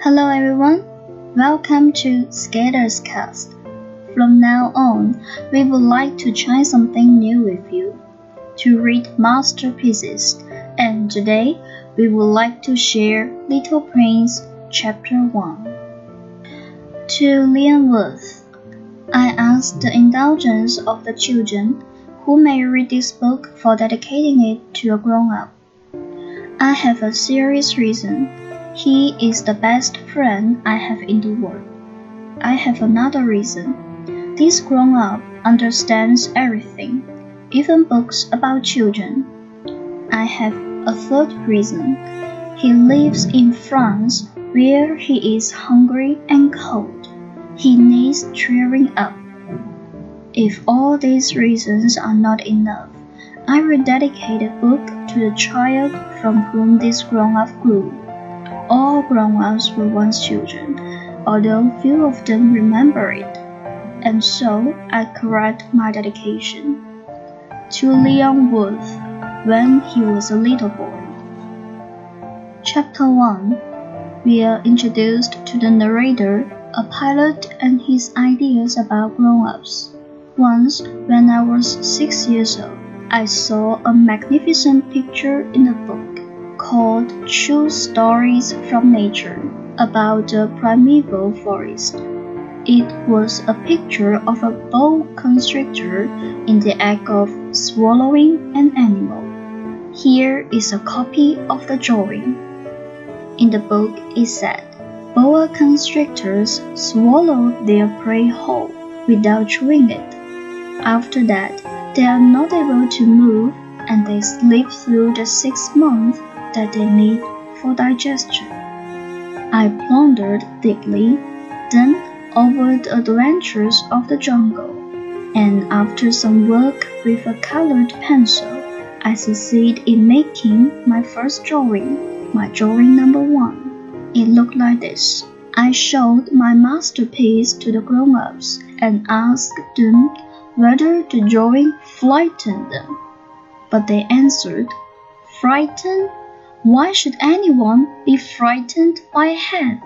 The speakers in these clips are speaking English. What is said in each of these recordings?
Hello everyone, welcome to Skaters Cast. From now on, we would like to try something new with you, to read masterpieces, and today we would like to share Little Prince Chapter 1. To Leon Werth, I ask the indulgence of the children who may read this book for dedicating it to a grown up. I have a serious reason. He is the best friend I have in the world. I have another reason. This grown up understands everything, even books about children. I have a third reason. He lives in France where he is hungry and cold. He needs cheering up. If all these reasons are not enough, I will dedicate a book to the child from whom this grown-up grew. All grown-ups were once children, although few of them remember it. And so I correct my dedication. To Leon Werth, when he was a little boy. Chapter 1 We are introduced to the narrator, a pilot, and his ideas about grown-ups. Once, when I was six years old, I saw a magnificent picture in a book called True Stories from Nature about the primeval forest. It was a picture of a boa constrictor in the act of swallowing an animal. Here is a copy of the drawing. In the book, it said, Boa constrictors swallow their prey whole without chewing it. After that, they are not able to move and they sleep through the six months that they need for digestion. I pondered deeply, then over the adventures of the jungle, and after some work with a colored pencil, I succeeded in making my first drawing, my drawing number one. It looked like this. I showed my masterpiece to the grown-ups and asked them whether the drawing frightened them. But they answered, Frightened? Why should anyone be frightened by a head?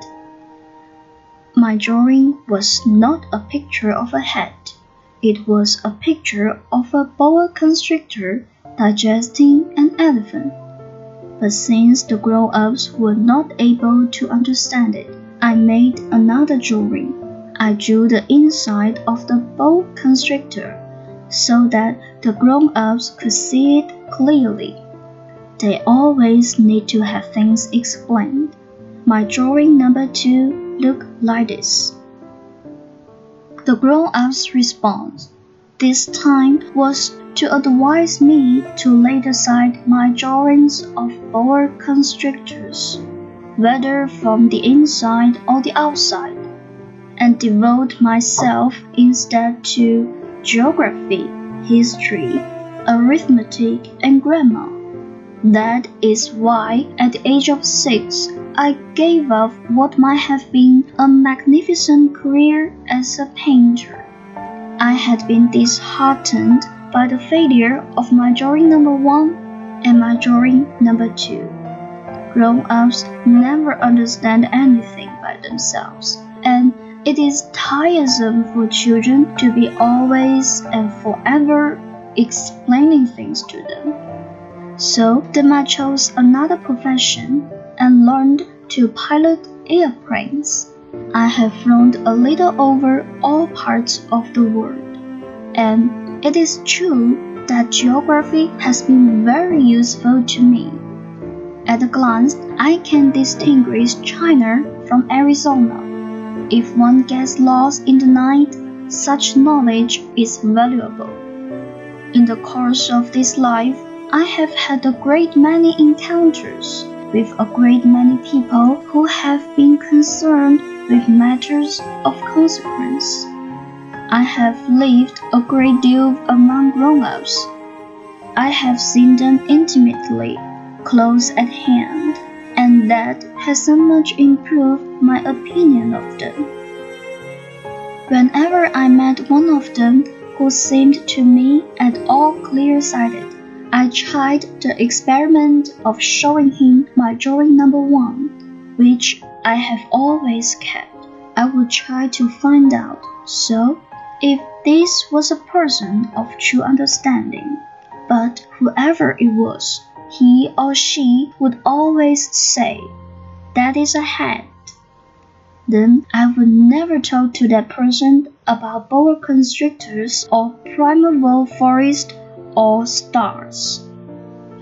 My drawing was not a picture of a head. It was a picture of a boa constrictor digesting an elephant. But since the grown-ups were not able to understand it, I made another drawing I drew the inside of the boa constrictor so that the grown-ups could see it clearly. They always need to have things explained. My drawing number two looked like this. The grown-ups' response this time was to advise me to lay aside my drawings of boa constrictors, whether from the inside or the outside and devote myself instead to geography, history, arithmetic, and grammar. That is why, at the age of six, I gave up what might have been a magnificent career as a painter. I had been disheartened by the failure of my drawing number one and my drawing number two. Grown ups never understand anything by themselves, and it is tiresome for children to be always and forever explaining things to them. So I chose another profession and learned to pilot airplanes. I have flown a little over all parts of the world, and it is true that geography has been very useful to me. At a glance, I can distinguish China from Arizona if one gets lost in the night, such knowledge is valuable. In the course of this life, I have had a great many encounters with a great many people who have been concerned with matters of consequence. I have lived a great deal among grown ups. I have seen them intimately, close at hand and that has so much improved my opinion of them. Whenever I met one of them who seemed to me at all clear sighted, I tried the experiment of showing him my drawing number one, which I have always kept. I would try to find out. So, if this was a person of true understanding, but whoever it was, he or she would always say, That is a head. Then I would never talk to that person about boa constrictors or primeval forest or stars.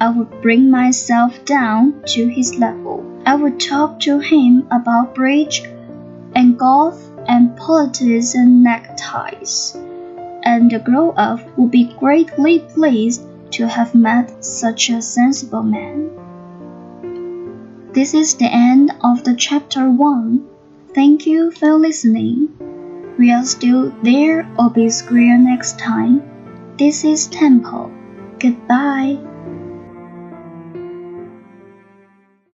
I would bring myself down to his level. I would talk to him about bridge and golf and politics and neckties. And the grown up would be greatly pleased to have met such a sensible man. This is the end of the chapter 1. Thank you for listening. We are still there or be square next time. This is Temple. Goodbye.